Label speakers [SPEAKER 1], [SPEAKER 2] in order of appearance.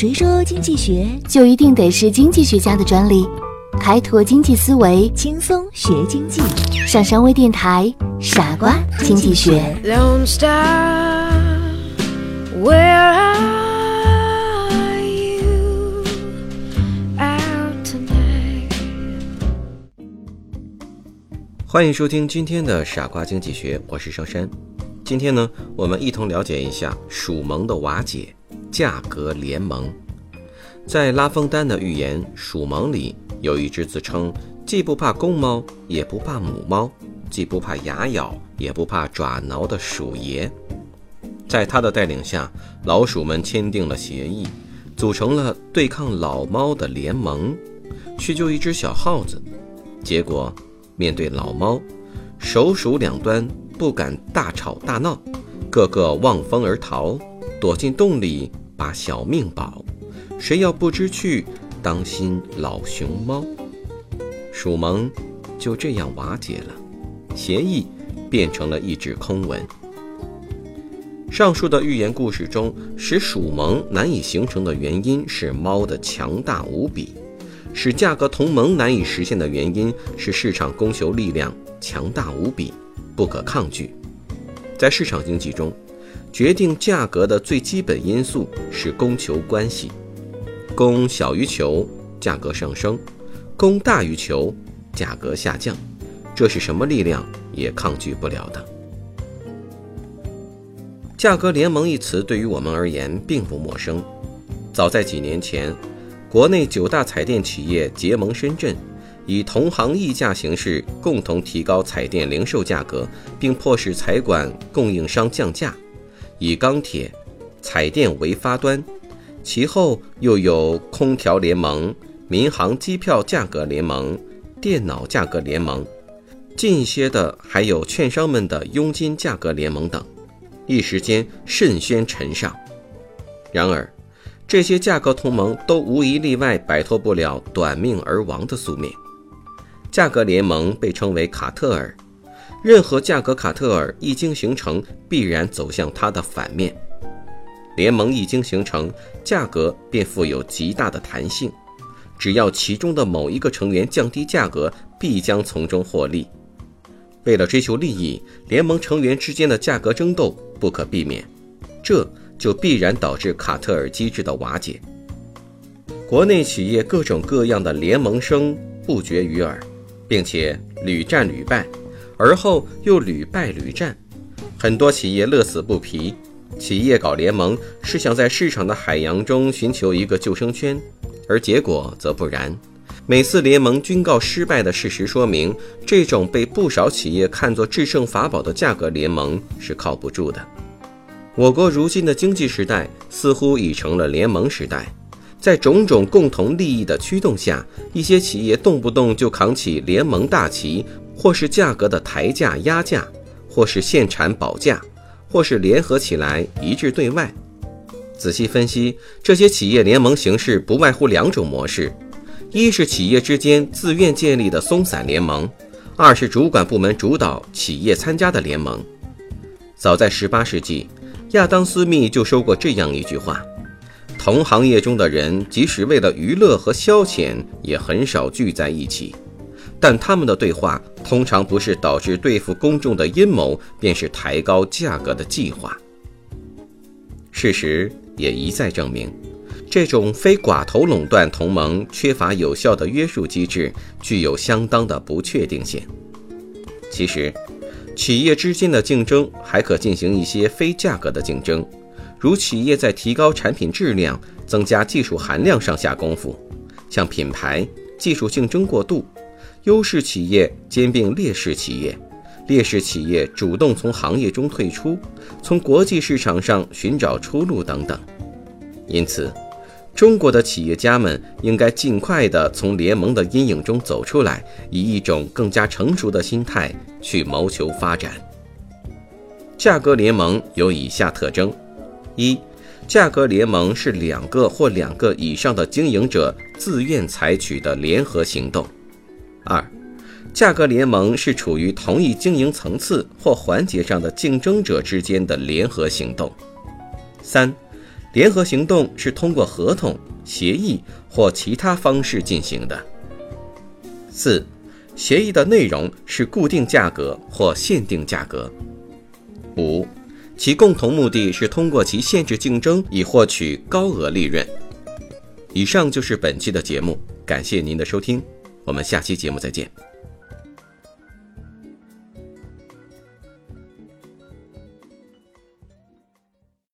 [SPEAKER 1] 谁说经济学
[SPEAKER 2] 就一定得是经济学家的专利？开拓经济思维，
[SPEAKER 1] 轻松学经济？
[SPEAKER 2] 上山微电台，傻瓜经济学。
[SPEAKER 3] Lone Star, where are you out tonight?
[SPEAKER 4] 欢迎收听今天的傻瓜经济学，我是上山。今天呢，我们一同了解一下属盟的瓦解——价格联盟。在拉封丹的寓言《鼠盟》里，有一只自称既不怕公猫，也不怕母猫，既不怕牙咬，也不怕爪挠的鼠爷。在他的带领下，老鼠们签订了协议，组成了对抗老猫的联盟，去救一只小耗子。结果，面对老猫，手鼠两端不敢大吵大闹，个个望风而逃，躲进洞里把小命保。谁要不知趣，当心老熊猫。鼠盟就这样瓦解了，协议变成了一纸空文。上述的寓言故事中，使鼠盟难以形成的原因是猫的强大无比，使价格同盟难以实现的原因是市场供求力量强大无比，不可抗拒。在市场经济中，决定价格的最基本因素是供求关系，供小于求，价格上升；供大于求，价格下降。这是什么力量也抗拒不了的。价格联盟一词对于我们而言并不陌生。早在几年前，国内九大彩电企业结盟深圳，以同行议价形式共同提高彩电零售价格，并迫使彩管供应商降价，以钢铁、彩电为发端。其后又有空调联盟、民航机票价格联盟、电脑价格联盟，近些的还有券商们的佣金价格联盟等。一时间甚嚣尘上。然而，这些价格同盟都无一例外摆脱不了短命而亡的宿命。价格联盟被称为卡特尔，任何价格卡特尔一经形成，必然走向它的反面。联盟一经形成，价格便富有极大的弹性，只要其中的某一个成员降低价格，必将从中获利。为了追求利益，联盟成员之间的价格争斗不可避免，这就必然导致卡特尔机制的瓦解。国内企业各种各样的联盟声不绝于耳，并且屡战屡败，而后又屡败屡战，很多企业乐此不疲。企业搞联盟是想在市场的海洋中寻求一个救生圈，而结果则不然。每次联盟均告失败的事实说明，这种被不少企业看作制胜法宝的价格联盟是靠不住的。我国如今的经济时代似乎已成了联盟时代，在种种共同利益的驱动下，一些企业动不动就扛起联盟大旗，或是价格的抬价压价，或是限产保价，或是联合起来一致对外。仔细分析，这些企业联盟形式不外乎两种模式。一是企业之间自愿建立的松散联盟，二是主管部门主导、企业参加的联盟。早在18世纪，亚当·斯密就说过这样一句话：同行业中的人，即使为了娱乐和消遣，也很少聚在一起，但他们的对话通常不是导致对付公众的阴谋，便是抬高价格的计划。事实也一再证明。这种非寡头垄断同盟缺乏有效的约束机制，具有相当的不确定性。其实，企业之间的竞争还可进行一些非价格的竞争，如企业在提高产品质量、增加技术含量上下功夫，像品牌、技术竞争过度，优势企业兼并劣势企业，劣势企业主动从行业中退出，从国际市场上寻找出路等等。因此，中国的企业家们应该尽快地从联盟的阴影中走出来，以一种更加成熟的心态去谋求发展。价格联盟有以下特征：一、价格联盟是两个或两个以上的经营者自愿采取的联合行动；二、价格联盟是处于同一经营层次或环节上的竞争者之间的联合行动；三、联合行动是通过合同、协议或其他方式进行的。四、协议的内容是固定价格或限定价格。五、其共同目的是通过其限制竞争以获取高额利润。以上就是本期的节目，感谢您的收听，我们下期节目再见。